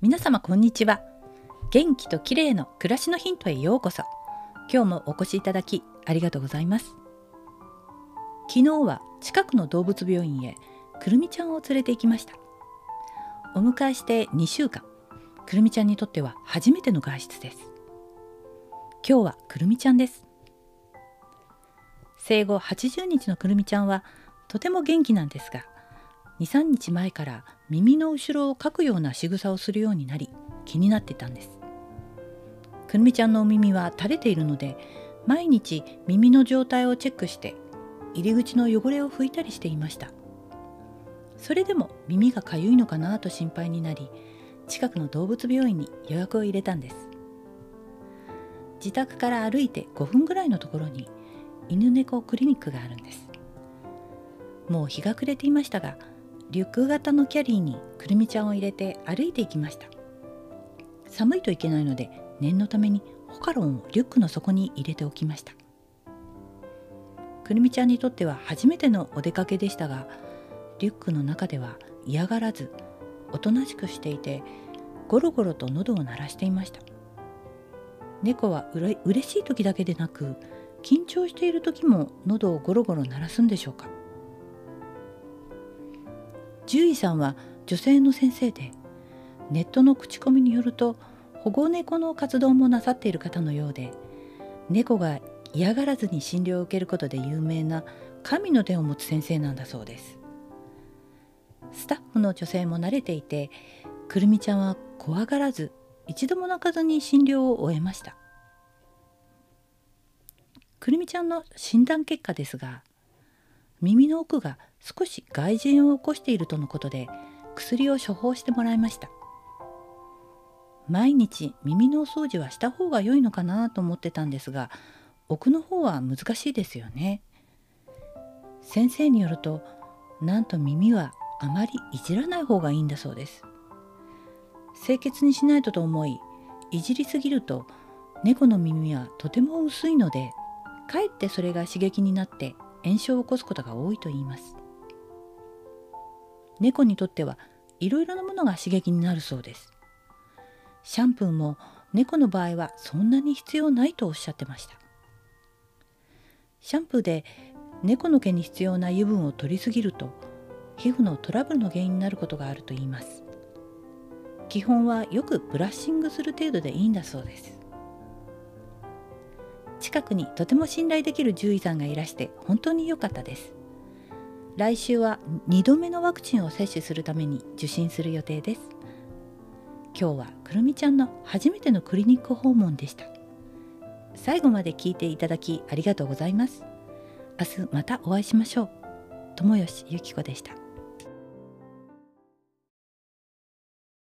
皆様こんにちは。元気と綺麗の暮らしのヒントへようこそ。今日もお越しいただきありがとうございます。昨日は近くの動物病院へくるみちゃんを連れて行きました。お迎えして2週間。くるみちゃんにとっては初めての外出です。今日はくるみちゃんです。生後80日のくるみちゃんはとても元気なんですが23日前から耳の後ろをかくような仕草をするようになり気になってたんです。くるみちゃんのお耳は垂れているので毎日耳の状態をチェックして入り口の汚れを拭いたりしていました。それでも耳がかゆいのかなと心配になり近くの動物病院に予約を入れたんです。自宅から歩いて5分ぐらいのところに犬猫クリニックがあるんです。もう日が暮れていましたがリュック型のキャリーにくるみちゃんを入れて歩いていきました。寒いといけないので念のためにホカロンをリュックの底に入れておきました。くるみちゃんにとっては初めてのお出かけでしたがリュックの中では嫌がらずおとなしくしていてゴロゴロと喉を鳴らしていました。猫はうれ嬉しい時だけでなく緊張している時も喉をゴロゴロ鳴らすんでしょうか。獣医さんは女性の先生でネットの口コミによると保護猫の活動もなさっている方のようで猫が嫌がらずに診療を受けることで有名な神の手を持つ先生なんだそうです。スタッフの女性も慣れていてくるみちゃんは怖がらず一度も泣かずに診療を終えました。くるみちゃんの診断結果ですが耳の奥が少し外耳を起こしているとのことで薬を処方してもらいました。毎日耳のお掃除はした方が良いのかなと思ってたんですが奥の方は難しいですよね。先生によるとなんと耳はあまりいじらない方がいいんだそうです。清潔にしないとと思いいじりすぎると猫の耳はとても薄いのでかえってそれが刺激になって炎症を起こすことが多いと言います。猫にとってはいろいろなものが刺激になるそうです。シャンプーも猫の場合はそんなに必要ないとおっしゃってました。シャンプーで猫の毛に必要な油分を取りすぎると皮膚のトラブルの原因になることがあると言います。基本はよくブラッシングする程度でいいんだそうです。近くにとても信頼できる獣医さんがいらして本当に良かったです。来週は2度目のワクチンを接種するために受診する予定です。今日はくるみちゃんの初めてのクリニック訪問でした。最後まで聞いていただきありがとうございます。明日またお会いしましょう。友吉ゆき子でした。